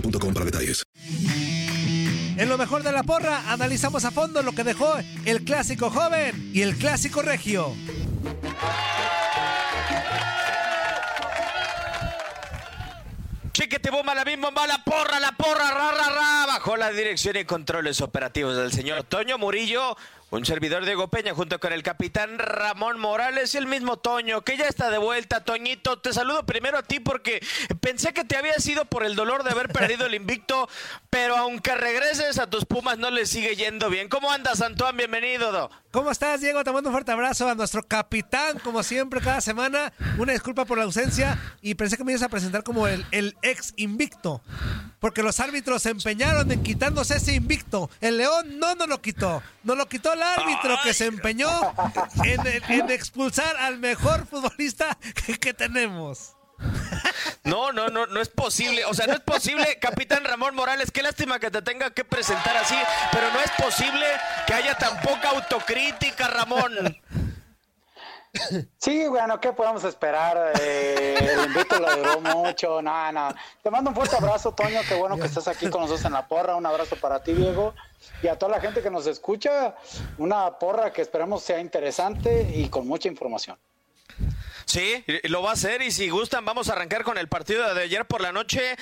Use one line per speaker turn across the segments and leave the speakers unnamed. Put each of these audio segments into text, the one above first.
boostmobile.com para detalles.
En lo mejor de la porra, analizamos a fondo lo que dejó el clásico joven y el clásico regio.
Chiquete bomba, la misma bomba, la porra, la porra, ra, ra, ra, bajo la dirección y controles operativos del señor Toño Murillo, un servidor Diego Peña junto con el capitán Ramón Morales y el mismo Toño, que ya está de vuelta. Toñito, te saludo primero a ti porque pensé que te había sido por el dolor de haber perdido el invicto, pero aunque regreses a tus Pumas no le sigue yendo bien. ¿Cómo andas, Antoine? Bienvenido. Do.
¿Cómo estás, Diego? Te mando un fuerte abrazo a nuestro capitán, como siempre, cada semana. Una disculpa por la ausencia y pensé que me ibas a presentar como el, el ex invicto, porque los árbitros se empeñaron en quitándose ese invicto. El León no nos lo quitó, nos lo quitó el árbitro que se empeñó en, en expulsar al mejor futbolista que, que tenemos.
No, no, no, no es posible. O sea, no es posible, capitán Ramón Morales. Qué lástima que te tenga que presentar así, pero no es posible que haya tan poca autocrítica, Ramón.
Sí, bueno, ¿qué podemos esperar? Eh, el invito lo duró mucho, no, no. Te mando un fuerte abrazo, Toño, qué bueno que estás aquí con nosotros en la porra. Un abrazo para ti, Diego, y a toda la gente que nos escucha. Una porra que esperamos sea interesante y con mucha información.
Sí, lo va a hacer y si gustan vamos a arrancar con el partido de ayer por la noche.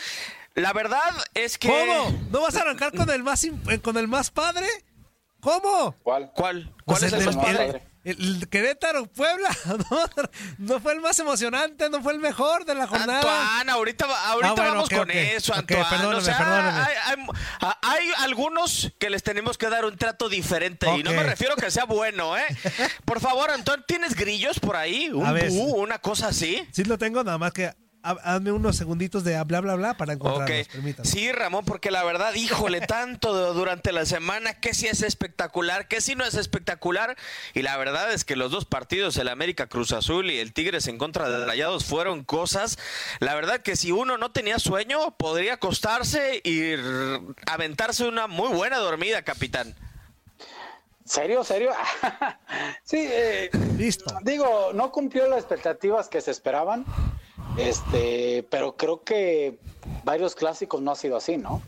La verdad es que...
¿Cómo? ¿No vas a arrancar con el más, con el más padre? ¿Cómo?
¿Cuál?
¿Cuál?
Pues
¿Cuál es el más padre?
El Querétaro, Puebla, no, no fue el más emocionante, no fue el mejor de la jornada.
Antoine, ahorita, ahorita
Ah, bueno,
vamos con eso, Antoine.
perdóname,
o sea,
perdóname.
Hay, hay- hay algunos que les tenemos que dar un trato diferente y no me refiero a que sea bueno, ¿eh? Por favor, Antoine, ¿tienes grillos por ahí? ¿Un búho, una cosa así?
Sí lo tengo, nada más que hazme unos segunditos de bla bla bla para encontrarlos,
Ok.
permítame.
Sí, Ramón, porque la verdad, híjole, tanto de- durante la semana, que sí es espectacular, que sí no es espectacular. Y la verdad es que los dos partidos, el América Cruz Azul y el Tigres en contra de Rayados, fueron cosas. La verdad que si uno no tenía sueño, podría acostarse y aventarse una muy buena dormida, capitán.
¿Serio, serio? sí, eh,
Listo.
digo, no cumplió las expectativas que se esperaban, este, pero creo que varios clásicos no ha sido así, ¿no?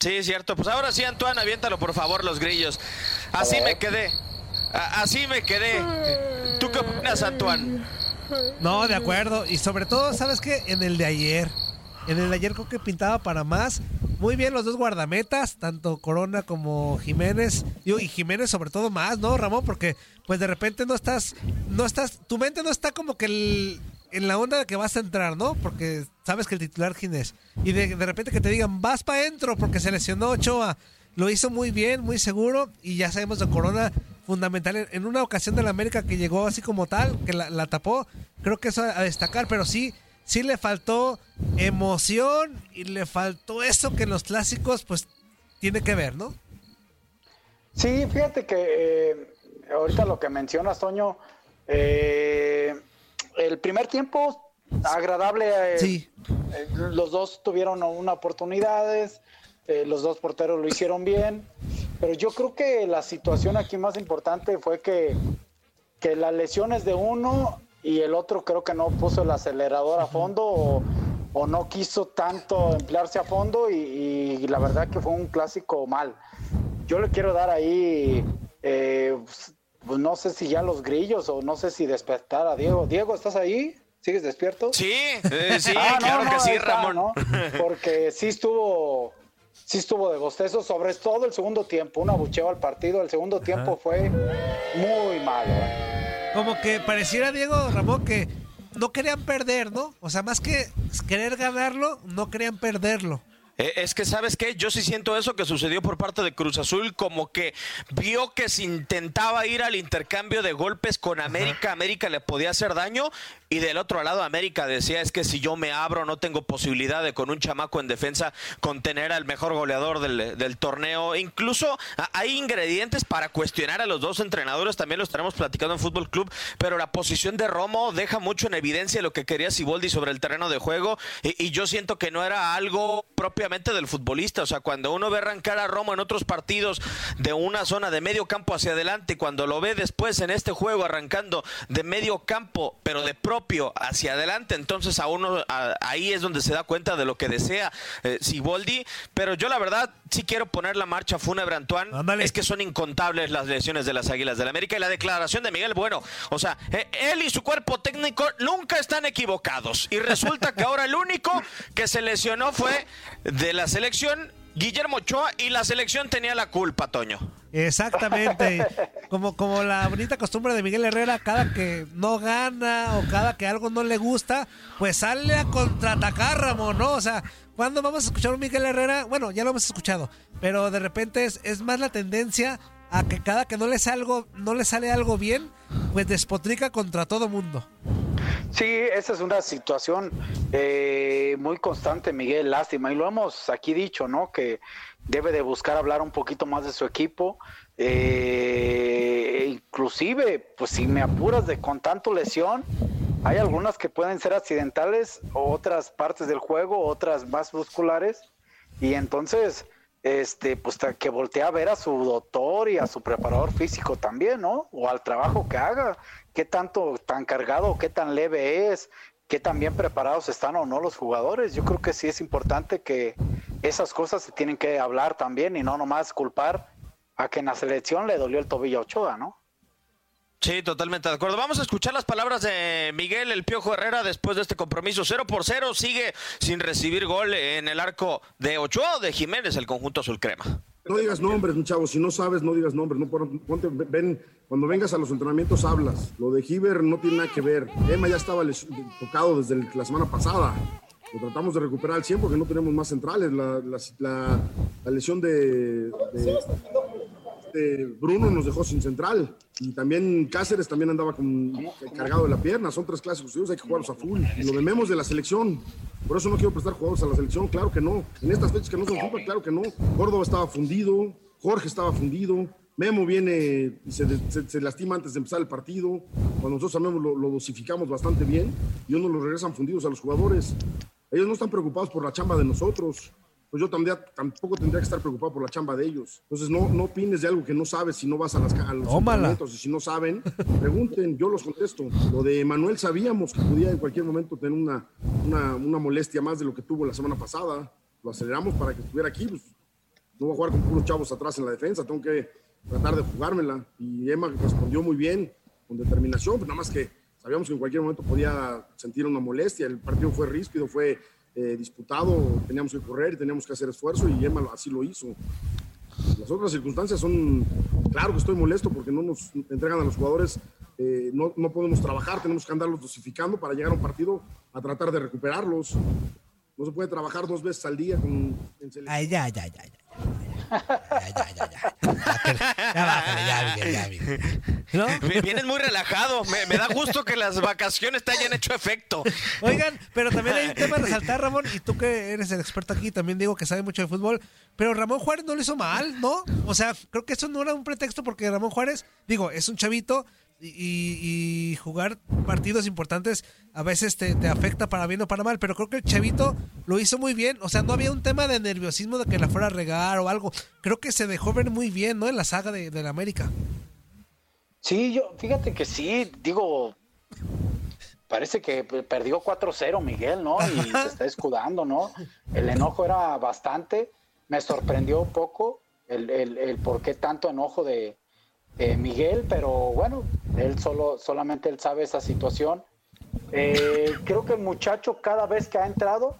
Sí, es cierto. Pues ahora sí, Antoine, aviéntalo por favor, los grillos. Así me quedé. A- así me quedé. ¿Tú qué opinas, Antoine?
No, de acuerdo. Y sobre todo, ¿sabes qué? En el de ayer. En el de ayer creo que pintaba para más. Muy bien los dos guardametas, tanto Corona como Jiménez. Y Jiménez sobre todo más, ¿no, Ramón? Porque pues de repente no estás, no estás, tu mente no está como que el- en la onda que vas a entrar, ¿no? Porque sabes que el titular quién es. Y de, de repente que te digan, vas para adentro porque se lesionó Ochoa. Lo hizo muy bien, muy seguro. Y ya sabemos de Corona, fundamental. En, una ocasión de la América que llegó así como tal, que la, tapó. Creo que eso a, a destacar, pero sí, sí le faltó emoción y le faltó eso que en los clásicos, pues, tiene que ver, ¿no?
Sí, fíjate que eh, ahorita lo que mencionas, Toño, eh, el primer tiempo agradable. eh,
Sí.
eh, los dos tuvieron una oportunidades, eh, los dos porteros lo hicieron bien, pero yo creo que la situación aquí más importante fue que, que las lesiones de uno y el otro creo que no puso el acelerador a fondo o, o no quiso tanto emplearse a fondo y, y la verdad que fue un clásico mal. Yo le quiero dar ahí, eh, pues, pues no sé si ya los grillos o no sé si despertar a Diego. Diego, ¿estás ahí? ¿Sigues despierto?
Sí, eh, sí,
Ah, no,
claro
no,
que sí,
está,
Ramón.
¿no? Porque sí estuvo, sí estuvo de bostezo, sobre todo el segundo tiempo, un abucheo al partido. El segundo tiempo fue muy malo. ¿eh?
Como que pareciera, Diego Ramón, que no querían perder, ¿no? O sea, más que querer ganarlo, no querían perderlo.
Eh, Es que, ¿sabes qué? Yo sí siento eso que sucedió por parte de Cruz Azul, como que vio que se intentaba ir al intercambio de golpes con América, América le podía hacer daño, y del otro lado América decía, es que si yo me abro no tengo posibilidad de con un chamaco en defensa contener al mejor goleador del, torneo. Incluso hay ingredientes para cuestionar a los dos entrenadores, también lo estaremos platicando en Fútbol Club, pero la posición de Romo deja mucho en evidencia lo que quería Siboldi sobre el terreno de juego, y, yo siento que no era algo propiamente del futbolista, o sea, cuando uno ve arrancar a Romo en otros partidos de una zona de medio campo hacia adelante, cuando lo ve después en este juego arrancando de medio campo, pero de propio hacia adelante, entonces a uno a- ahí es donde se da cuenta de lo que desea eh, Siboldi, pero yo la verdad sí quiero poner la marcha fúnebre Antoine, es que son incontables las lesiones de las Águilas del la América y la declaración de Miguel, bueno, o sea, eh, él y su cuerpo técnico nunca están equivocados. Y resulta que ahora el único que se lesionó fue de la selección Guillermo Ochoa y la selección tenía la culpa, Toño.
Exactamente. Como, como la bonita costumbre de Miguel Herrera, cada que no gana o cada que algo no le gusta, pues sale a contraatacar, Ramón, ¿no? O sea, ¿cuándo vamos a escuchar a Miguel Herrera? Bueno, ya lo hemos escuchado, pero de repente es, es más la tendencia a que cada que no le, salgo, no le sale algo bien, pues despotrica contra todo mundo.
Sí, esa es una situación eh, muy constante, Miguel, lástima. Y lo hemos aquí dicho, ¿no? Que debe de buscar hablar un poquito más de su equipo. Eh, inclusive, pues si me apuras de con tanto lesión, hay algunas que pueden ser accidentales, otras partes del juego, otras más musculares. Y entonces, este, pues que voltea a ver a su doctor y a su preparador físico también, ¿no? O al trabajo que haga, qué tanto, tan cargado, qué tan leve es, qué tan bien preparados están o no los jugadores. Yo creo que sí es importante que esas cosas se tienen que hablar también y no nomás culpar a que en la selección le dolió el tobillo a Ochoa, ¿no?
Sí, totalmente de acuerdo. Vamos a escuchar las palabras de Miguel El Piojo Herrera después de este compromiso. 0 por 0 sigue sin recibir gol en el arco de Ochoa o de Jiménez, el conjunto azul crema.
No digas nombres, mi chavo. Si no sabes, no digas nombres. No, ven, cuando vengas a los entrenamientos hablas. Lo de Giver no tiene nada que ver. Emma ya estaba tocado desde la semana pasada. Lo tratamos de recuperar al 100 porque no tenemos más centrales. La, la- lesión de Bruno nos dejó sin central. Y también Cáceres también andaba con, cargado de la pierna. Son tres clásicos hay que jugarlos a full. Y lo de Memos de la selección. Por eso no quiero prestar jugadores a la selección, claro que no. En estas fechas que no son fútbol, claro que no. Córdoba estaba fundido, Jorge estaba fundido. Memo viene y se, se- se lastima antes de empezar el partido. Cuando nosotros a Memo lo, lo dosificamos bastante bien y uno lo regresan fundidos a los jugadores. Ellos no están preocupados por la chamba de nosotros. Pues yo también, tampoco tendría que estar preocupado por la chamba de ellos. Entonces no, no opines de algo que no sabes si no vas a, las, a los entrenamientos y si no saben, pregunten, yo los contesto. Lo de Manuel sabíamos que podía en cualquier momento tener una, una, una molestia más de lo que tuvo la semana pasada. Lo aceleramos para que estuviera aquí. pues, no voy a jugar con puros chavos atrás en la defensa, tengo que tratar de jugármela. Y Emma respondió muy bien, con determinación, pues nada más que sabíamos que en cualquier momento podía sentir una molestia. El partido fue ríspido, fue eh, disputado, teníamos que correr, teníamos que hacer esfuerzo y Emma así lo hizo. Las otras circunstancias son, claro que estoy molesto porque no nos entregan a los jugadores, eh, no, no podemos trabajar, tenemos que andarlos dosificando para llegar a un partido a tratar de recuperarlos. No se puede trabajar dos veces al día con.
Ay. Ya, ya, ya, ya. Ya bájale, ya, Miguel, ya, Miguel. ¿No?
Vi- Vienes muy relajado. Me, me da gusto que las vacaciones te hayan hecho efecto.
Oigan, pero también hay un tema a resaltar, Ramón, y tú que eres el experto aquí, también digo que sabe mucho de fútbol, pero Ramón Juárez no lo hizo mal, ¿no? O sea, creo que eso no era un pretexto porque Ramón Juárez, digo, es un chavito y, jugar partidos importantes a veces te, te afecta para bien o para mal, pero creo que el chavito lo hizo muy bien, o sea, no había un tema de nerviosismo de que la fuera a regar o algo, creo que se dejó ver muy bien, ¿no? En la saga de, de la América.
Sí, yo, fíjate que sí, digo, parece que perdió 4-0 Miguel, ¿no? Y se está escudando, ¿no? El enojo era bastante, me sorprendió un poco el, el, el por qué tanto enojo de, de Miguel, pero bueno, él solo, solamente él sabe esa situación. Eh, creo que el muchacho cada vez que ha entrado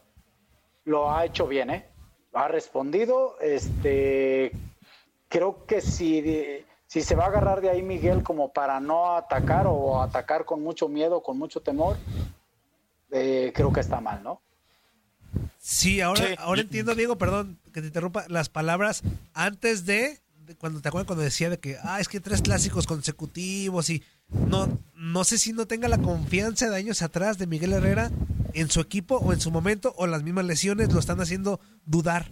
lo ha hecho bien, ¿eh? Ha respondido, este, creo que si, si se va a agarrar de ahí Miguel como para no atacar o atacar con mucho miedo, con mucho temor, eh, creo que está mal, ¿no?
Sí, ahora,
Sí.
ahora entiendo, Diego, perdón que te interrumpa, las palabras antes de cuando te acuerdas cuando decía de que, ah, es que tres clásicos consecutivos y no, no sé si no tenga la confianza de años atrás de Miguel Herrera en su equipo o en su momento o las mismas lesiones lo están haciendo dudar.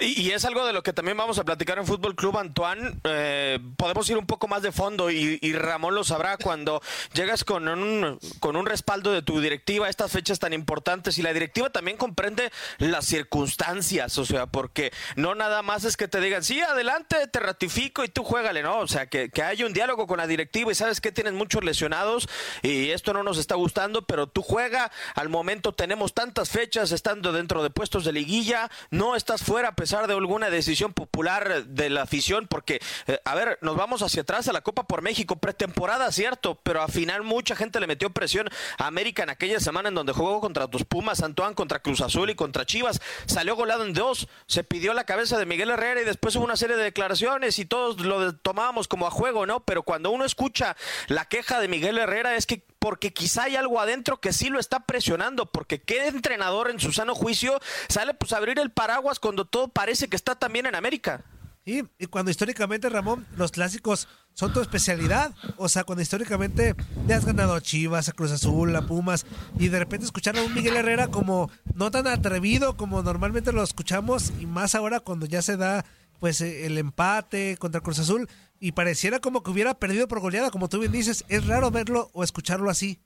Y, es algo de lo que también vamos a platicar en Fútbol Club Antoine. Eh, podemos ir un poco más de fondo y, y Ramón lo sabrá cuando llegas con un, con un respaldo de tu directiva a estas fechas tan importantes y la directiva también comprende las circunstancias, o sea, porque no nada más es que te digan, sí, adelante, te ratifico y tú juégale, ¿no? O sea, que, que haya un diálogo con la directiva y sabes que tienes muchos lesionados y esto no nos está gustando, pero tú juega, al momento tenemos tantas fechas estando dentro de puestos de liguilla, no estás fuera a pesar de alguna decisión popular de la afición, porque, eh, a ver, nos vamos hacia atrás a la Copa por México, pretemporada, cierto, pero al final mucha gente le metió presión a América en aquella semana en donde jugó contra tus Pumas, Antoine, contra Cruz Azul y contra Chivas, salió golado en dos, se pidió la cabeza de Miguel Herrera y después hubo una serie de declaraciones y todos lo tomábamos como a juego, ¿no? Pero cuando uno escucha la queja de Miguel Herrera es que porque quizá hay algo adentro que sí lo está presionando, porque qué entrenador en su sano juicio sale pues a abrir el paraguas cuando todo parece que está también en América.
Sí, y cuando históricamente, Ramón, los clásicos son tu especialidad. O sea, cuando históricamente le has ganado a Chivas, a Cruz Azul, a Pumas, y de repente escuchar a un Miguel Herrera como no tan atrevido como normalmente lo escuchamos, y más ahora cuando ya se da pues el empate contra Cruz Azul, y pareciera como que hubiera perdido por goleada, como tú bien dices, es raro verlo o escucharlo así.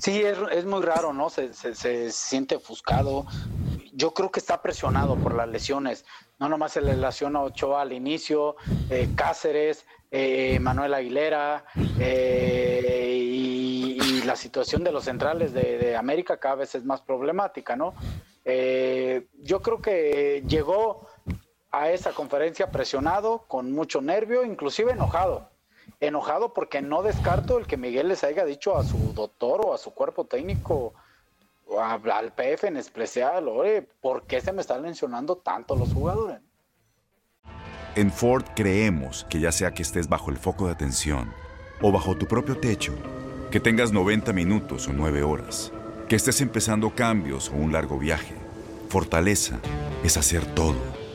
Sí, es, muy raro, ¿no? Se, siente ofuscado. Yo creo que está presionado por las lesiones. No nomás se le lesiona Ochoa al inicio, eh, Cáceres, eh, Manuel Aguilera, eh, y, la situación de los centrales de, de América cada vez es más problemática, ¿no? Yo creo que llegó a esa conferencia presionado, con mucho nervio, inclusive enojado. Enojado porque no descarto el que Miguel les haya dicho a su doctor o a su cuerpo técnico o a- al PF en especial, oye, ¿por qué se me están mencionando tanto los jugadores?
En Ford creemos que ya sea que estés bajo el foco de atención o bajo tu propio techo, que tengas 90 minutos o 9 horas, que estés empezando cambios o un largo viaje, fortaleza es hacer todo,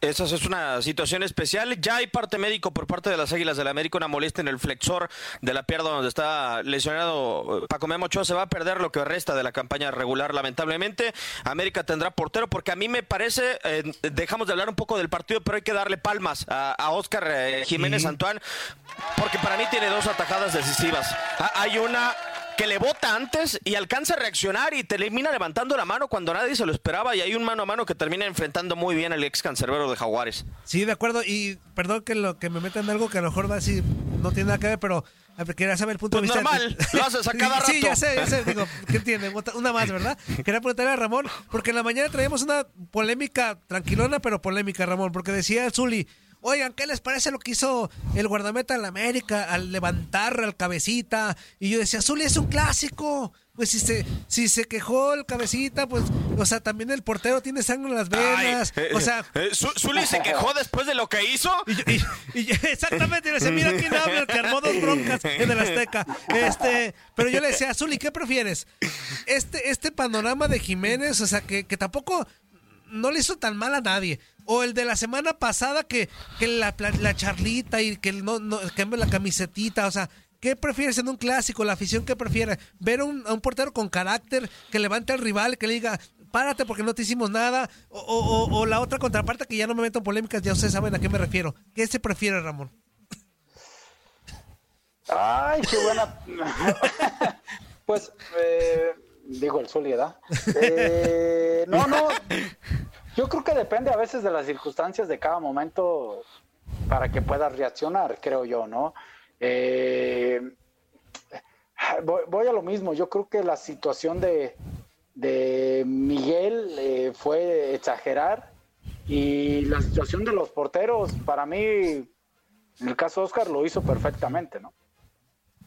Esa es una situación especial. Ya hay parte médico por parte de las Águilas del América, una molestia en el flexor de la pierna donde está lesionado eh, Paco Memo Ochoa. Se va a perder lo que resta de la campaña regular, lamentablemente. América tendrá portero porque a mí me parece, eh, dejamos de hablar un poco del partido, pero hay que darle palmas a, a Oscar eh, Jiménez
Sí.
Antoine, porque para mí tiene dos atajadas decisivas. Hay una que le bota antes y alcanza a reaccionar y termina levantando la mano cuando nadie se lo esperaba y hay un mano a mano que termina enfrentando muy bien al ex cancerbero de Jaguares.
Sí, de acuerdo. Y perdón que lo que me meta en algo que a lo mejor va no tiene nada que ver, pero quería saber el punto
Pues
de vista.
normal, lo haces a cada
Sí, ya sé, ya sé. Digo, ¿qué? Otra- Una más, ¿verdad? Quería preguntarle a Ramón, porque en la mañana traíamos una polémica tranquilona, pero polémica, Ramón, porque decía Zuli. Oigan, ¿qué les parece lo que hizo el guardameta en la América al levantar al cabecita? Y yo decía, Zuli es un clásico. pues si se, si se quejó el cabecita, pues, o sea, también el portero tiene sangre en las venas.
Ay, eh,
o sea,
eh, Zu- Zuli se quejó después de lo que hizo.
y, y- exactamente, le decía, mira quién habla, el que armó dos broncas en el Azteca. Este, pero yo le decía, Zuli, ¿qué prefieres? Este, este panorama de Jiménez, o sea, que, que tampoco no le hizo tan mal a nadie. O el de la semana pasada que, que la, la- charlita y que no, no cambia la camisetita, o sea, ¿qué prefieres en un clásico? La afición, ¿qué prefiere? Ver a un, a un portero con carácter que levante al rival, que le diga, párate porque no te hicimos nada. O, o- o- o la otra contraparte que ya no me meto en polémicas, ya ustedes saben a qué me refiero. ¿Qué se prefiere, Ramón?
Ay, qué buena. pues, eh, digo el Soledad. Eh, no, no. Yo creo que depende a veces de las circunstancias de cada momento para que puedas reaccionar, creo yo, ¿no? Eh, voy, a lo mismo. Yo creo que la situación de, de Miguel eh, fue exagerar y la situación de los porteros, para mí, en el caso de Oscar, lo hizo perfectamente, ¿no?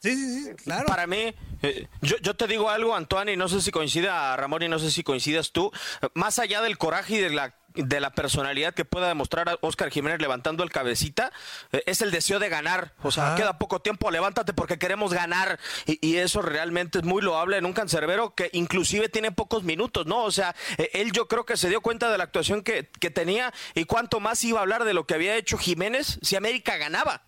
Sí, sí, sí, claro.
Para mí, eh, yo, yo te digo algo, Antoine, y no sé si coincida Ramón y no sé si coincidas tú, eh, más allá del coraje y de la de la personalidad que pueda demostrar a Oscar Jiménez levantando el cabecita, eh, es el deseo de ganar. O sea, queda poco tiempo, levántate porque queremos ganar. Y, y eso realmente es muy loable en un cancerbero que inclusive tiene pocos minutos, ¿no? O sea, eh, él yo creo que se dio cuenta de la actuación que, que tenía y cuánto más iba a hablar de lo que había hecho Jiménez si América ganaba.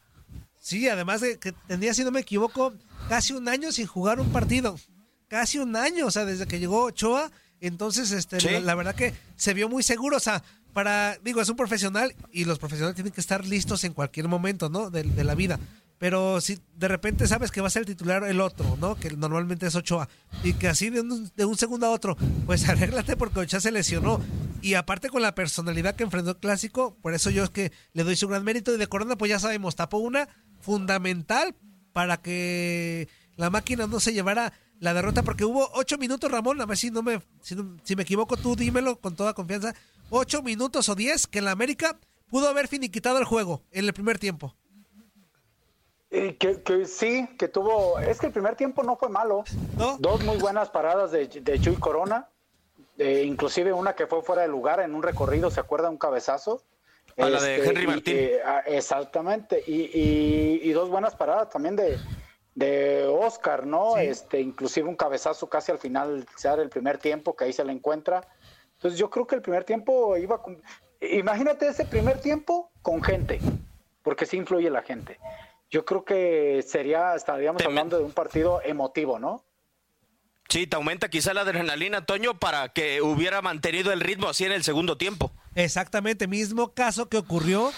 Sí, además de que tenía, si no me equivoco, casi un año sin jugar un partido. Casi un año, o sea, desde que llegó Ochoa. Entonces, este,
Sí.
la, la verdad que se vio muy seguro. O sea, para, digo, es un profesional y los profesionales tienen que estar listos en cualquier momento, ¿no? De, de la vida. Pero si de repente sabes que va a ser el titular el otro, ¿no? Que normalmente es Ochoa. Y que así de un, de un segundo a otro, pues arréglate porque Ochoa se lesionó. Y aparte con la personalidad que enfrentó el clásico, por eso yo es que le doy su gran mérito. Y de Corona, pues ya sabemos, tapó una fundamental para que la máquina no se llevara la derrota, porque hubo ocho minutos, Ramón, a ver si no me, si, no- si me equivoco, tú dímelo con toda confianza, ocho minutos o diez que la América pudo haber finiquitado el juego en el primer tiempo.
Eh, que, que sí, que tuvo. Es que el primer tiempo no fue malo.
¿No?
Dos muy buenas paradas de, de Chuy Corona. eh, inclusive una que fue fuera de lugar en un recorrido, ¿se acuerda? Un cabezazo.
A la de Henry
y-
Martín.
ah, exactamente. Y, dos buenas paradas también de, de Oscar, ¿no?
Sí.
Este, inclusive un cabezazo casi al final, sea el primer tiempo, que ahí se le encuentra. Entonces yo creo que el primer tiempo iba con... Imagínate ese primer tiempo con gente, porque sí influye la gente. Yo creo que sería, estaríamos hablando de un partido emotivo, ¿no?
Sí, te aumenta quizá la adrenalina, Toño, para que hubiera mantenido el ritmo así en el segundo tiempo.
Exactamente, mismo caso que ocurrió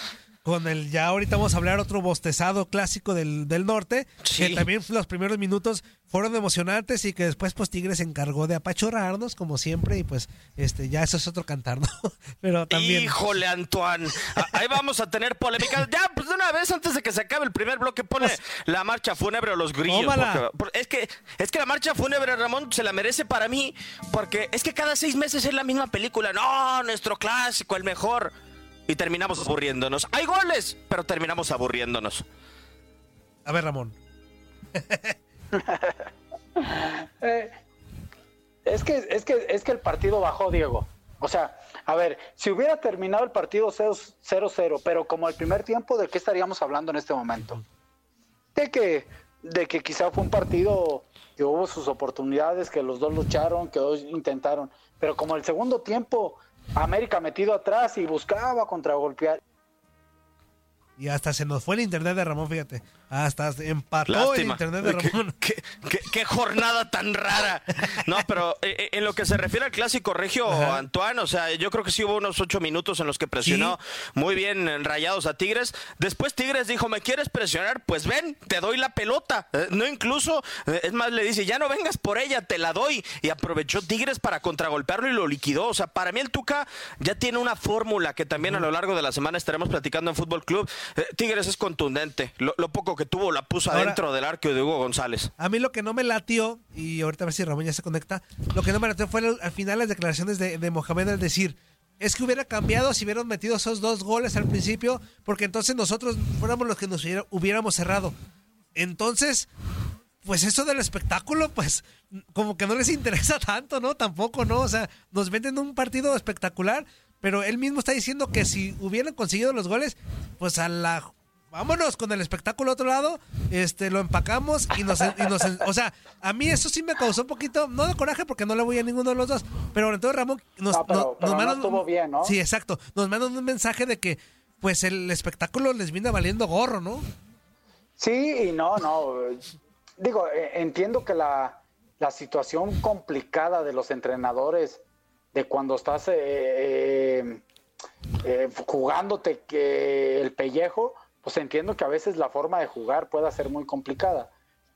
con el, ya ahorita vamos a hablar otro bostezado clásico del, del norte,
Sí.
que también los primeros minutos fueron emocionantes y que después pues Tigres se encargó de apachorrarnos como siempre y pues este ya eso es otro cantar, ¿no? Pero también...
Híjole, Antoine. A- Ahí vamos a tener polémica. Ya, pues de una vez, antes de que se acabe el primer bloque, pone
Pues-
la marcha fúnebre o los grillos. Porque es, que, es que la marcha fúnebre, Ramón, se la merece para mí, porque es que cada seis meses es la misma película. No, nuestro clásico, el mejor. Y terminamos aburriéndonos. Hay goles, pero terminamos aburriéndonos.
A ver, Ramón.
Eh, es que, es que, es que el partido bajó, Diego. O sea, a ver, si hubiera terminado el partido 0-0, pero como el primer tiempo, ¿de qué estaríamos hablando en este momento? De que, de que quizá fue un partido que hubo sus oportunidades, que los dos lucharon, que dos intentaron, pero como el segundo tiempo, América metido atrás y buscaba contragolpear.
Y hasta se nos fue el internet de Ramón, fíjate. Hasta se empató el
Lástima.
internet de Ramón.
¿Qué, qué- qué jornada tan rara. No, pero eh, eh, en lo que se refiere al clásico regio,
Ajá.
Antoine, o sea, yo creo que sí hubo unos ocho minutos en los que presionó muy bien en rayados a Tigres. Después Tigres dijo, ¿me quieres presionar? Pues ven, te doy la pelota. Eh, no incluso, eh, es más, le dice, ya no vengas por ella, te la doy. Y aprovechó Tigres para contragolpearlo y lo liquidó. O sea, para mí el Tuca ya tiene una fórmula que también a lo largo de la semana estaremos platicando en Fútbol Club. Eh, Tigres es contundente. Lo, lo poco que tuvo la puso
Ahora-
adentro del arco de Hugo González.
A mí lo que no me latió, y ahorita a ver si Ramón ya se conecta, lo que no me latió fue al al final las declaraciones de, de Mohamed al decir, es que hubiera cambiado si hubieran metido esos dos goles al principio, porque entonces nosotros fuéramos los que nos hubiera- hubiéramos cerrado. Entonces, pues eso del espectáculo, pues como que no les interesa tanto, ¿no? Tampoco, ¿no? O sea, nos venden un partido espectacular, pero él mismo está diciendo que si hubieran conseguido los goles, pues a la vámonos con el espectáculo otro lado, este, lo empacamos y nos, y nos, o sea, a mí eso sí me causó un poquito, no de coraje porque no le voy a ninguno de los dos, pero entonces Ramón nos,
No, pero-
nos-
pero
nos
no
mandan
estuvo bien, ¿no?
sí, exacto, nos mandan un mensaje de que, pues el espectáculo les viene valiendo gorro, ¿no?
Sí y no, no. Digo, eh, entiendo que la, la situación complicada de los entrenadores, de cuando estás eh, eh, eh, jugándote que el pellejo, pues entiendo que a veces la forma de jugar pueda ser muy complicada.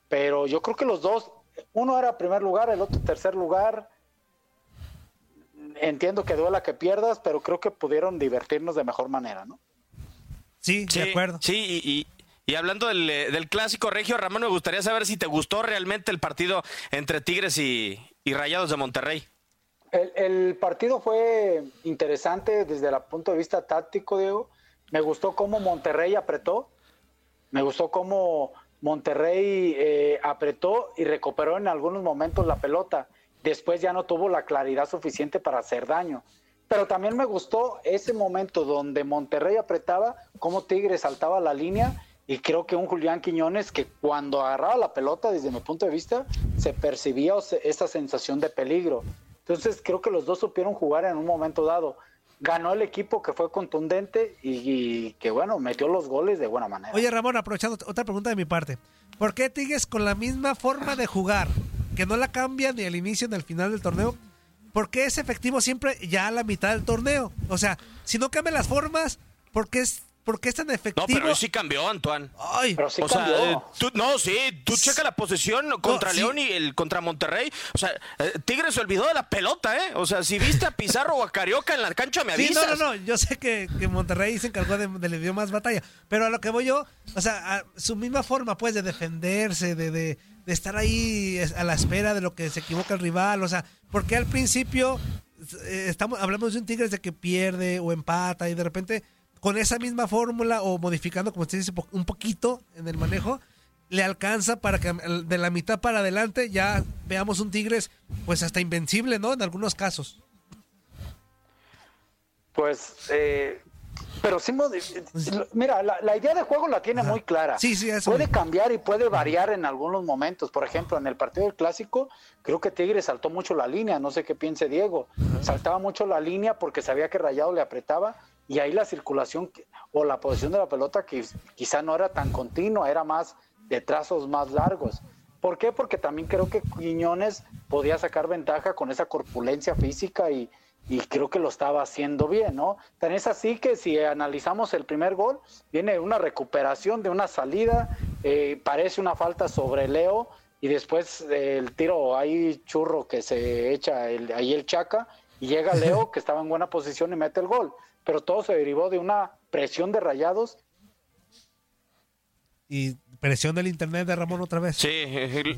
Pero yo creo que los dos, uno era primer lugar, el otro tercer lugar. Entiendo que duela que pierdas, pero creo que pudieron divertirnos de mejor manera, ¿no?
Sí,
Sí, Sí, y, y- y hablando del, eh, del clásico regio, Ramón, me gustaría saber si te gustó realmente el partido entre Tigres y, y Rayados de Monterrey.
El, el partido fue interesante desde el punto de vista táctico, Diego. Me gustó cómo Monterrey apretó. Me gustó cómo Monterrey eh, apretó y recuperó en algunos momentos la pelota. Después ya no tuvo la claridad suficiente para hacer daño. Pero también me gustó ese momento donde Monterrey apretaba, cómo Tigres saltaba la línea y creo que un Julián Quiñones que cuando agarraba la pelota, desde mi punto de vista, se percibía esa sensación de peligro. Entonces creo que los dos supieron jugar en un momento dado. Ganó el equipo que fue contundente y, que bueno, metió los goles de buena manera.
Oye, Ramón, aprovechando otra pregunta de mi parte. ¿Por qué Tigres con la misma forma de jugar, que no la cambia ni al inicio ni al final del torneo, por qué es efectivo siempre ya a la mitad del torneo? O sea, si no cambian las formas, ¿por qué es, por qué es tan
No,
efectivo?
pero hoy sí cambió, Antoine.
Ay,
pero sí
o sea,
cambió.
eh, tú- no, sí, tú checa la posesión contra. León y el contra Monterrey. O sea, eh, Tigres se olvidó de la pelota, ¿eh? O sea, si viste a Pizarro o a Carioca en la cancha, me
Sí, no,
avisas.
no, no, yo sé que, que Monterrey se encargó de, de le dio más batalla, pero a lo que voy yo, o sea, a su misma forma, pues, de defenderse, de, de, de estar ahí a la espera de lo que se equivoca el rival, o sea, porque al principio eh, estamos hablamos de un Tigres de que pierde o empata y de repente con esa misma fórmula o modificando, como usted dice, un poquito en el manejo, le alcanza para que de la mitad para adelante ya veamos un Tigres, pues, hasta invencible, ¿no? En algunos casos.
Pues, eh, pero sí, mira, la, la idea de juego la tiene muy clara.
Sí, sí, eso
Puede cambiar y puede variar en algunos momentos. Por ejemplo, en el partido del Clásico, creo que Tigre saltó mucho la línea, no sé qué piense Diego. Saltaba mucho la línea porque sabía que Rayado le apretaba y ahí la circulación o la posición de la pelota que quizá no era tan continua, era más de trazos más largos. ¿Por qué? Porque también creo que Quiñones podía sacar ventaja con esa corpulencia física y, y creo que lo estaba haciendo bien, ¿no? Tan es así que si analizamos el primer gol, viene una recuperación de una salida, eh, parece una falta sobre Leo y después eh, el tiro ahí churro que se echa el- ahí el Chaca y llega Leo que estaba en buena posición y mete el gol. Pero todo se derivó de una presión de rayados
Y presión del internet de Ramón otra vez.
Sí,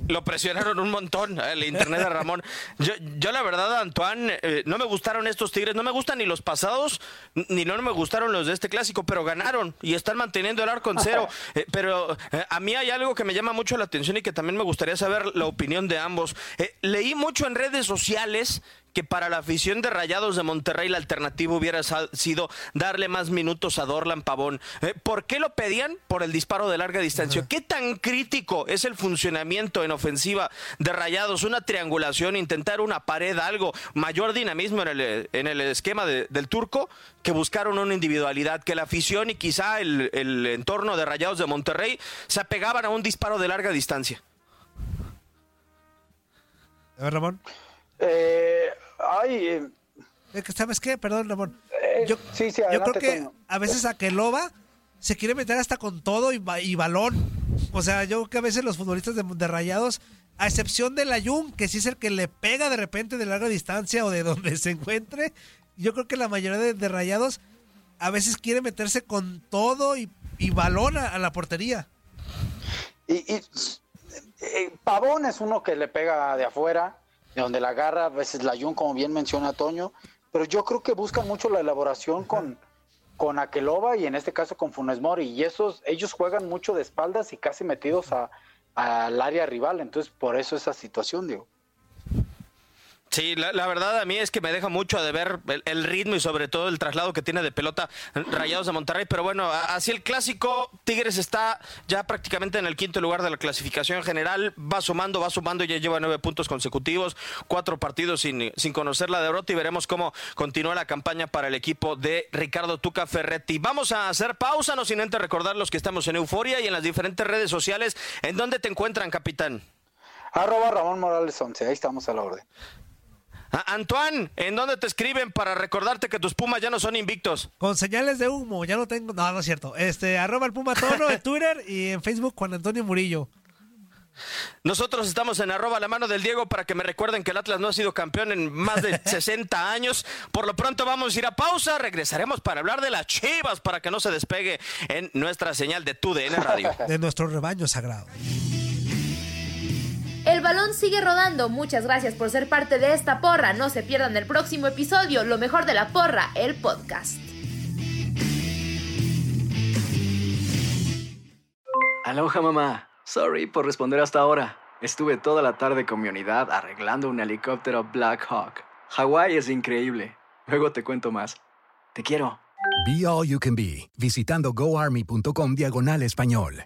lo presionaron un montón el internet de Ramón. Yo, yo la verdad, Antoine, eh, no me gustaron estos Tigres, no me gustan ni los pasados, ni no me gustaron los de este clásico, pero ganaron y están manteniendo el arco en cero. Eh, pero eh, a mí hay algo que me llama mucho la atención y que también me gustaría saber la opinión de ambos. Eh, leí mucho en redes sociales que para la afición de Rayados de Monterrey la alternativa hubiera sido darle más minutos a Dorlan Pavón. Eh, ¿Por qué lo pedían? Por el disparo de larga distancia. ¿Qué tan crítico es el funcionamiento en ofensiva de Rayados? Una triangulación, intentar una pared, algo, mayor dinamismo en el, en el esquema de- del turco, que buscaron una individualidad, que la afición y quizá el, el entorno de Rayados de Monterrey se apegaban a un disparo de larga distancia.
A ver, Ramón.
Eh, ay, eh,
¿Sabes qué? Perdón, Ramón.
Eh,
yo,
sí, sí,
yo creo que
Toño.
a veces Aqueloba se quiere meter hasta con todo y, ba- y balón. O sea, yo creo que a veces los futbolistas de, de Rayados, a excepción del Ayun, que sí es el que le pega de repente de larga distancia o de donde se encuentre, yo creo que la mayoría de, de Rayados a veces quiere meterse con todo y, y balón a, a la portería.
Y, y, eh, Pavón es uno que le pega de afuera, de donde la agarra, a veces la Jun, como bien menciona Toño, pero yo creo que buscan mucho la elaboración con, con Aqueloba y en este caso con Funes Mori, y esos, ellos juegan mucho de espaldas y casi metidos a, al área rival. Entonces, por eso esa situación, digo.
Sí, la, verdad a mí es que me deja mucho de ver el, el, ritmo y sobre todo el traslado que tiene de pelota Rayados de Monterrey, pero bueno, así el clásico, Tigres está ya prácticamente en el quinto lugar de la clasificación general, va sumando, va sumando, ya lleva nueve puntos consecutivos, cuatro partidos sin, sin conocer la derrota y veremos cómo continúa la campaña para el equipo de Ricardo Tuca Ferretti. Vamos a hacer pausa, no sin antes recordar los que estamos en Euforia y en las diferentes redes sociales. ¿En dónde te encuentran, capitán?
Arroba Ramón Morales 11, ahí estamos a la orden.
Antoine, ¿en dónde te escriben para recordarte que tus Pumas ya no son invictos?
Con señales de humo, ya no tengo. No, no es cierto. Este, arroba el Puma Tono en Twitter y en Facebook Juan Antonio Murillo.
Nosotros estamos en arroba la mano del Diego para que me recuerden que el Atlas no ha sido campeón en más de 60 años. Por lo pronto vamos a ir a pausa, regresaremos para hablar de las chivas para que no se despegue en nuestra señal de TUDN Radio.
De nuestro rebaño sagrado.
El balón sigue rodando. Muchas gracias por ser parte de esta porra. No se pierdan el próximo episodio, Lo mejor de la porra, el podcast.
Aloha mamá. Sorry por responder hasta ahora. Estuve toda la tarde con mi unidad arreglando un helicóptero Black Hawk. Hawái es increíble. Luego te cuento más. Te quiero.
Be All You Can Be, visitando goarmy.com diagonal español.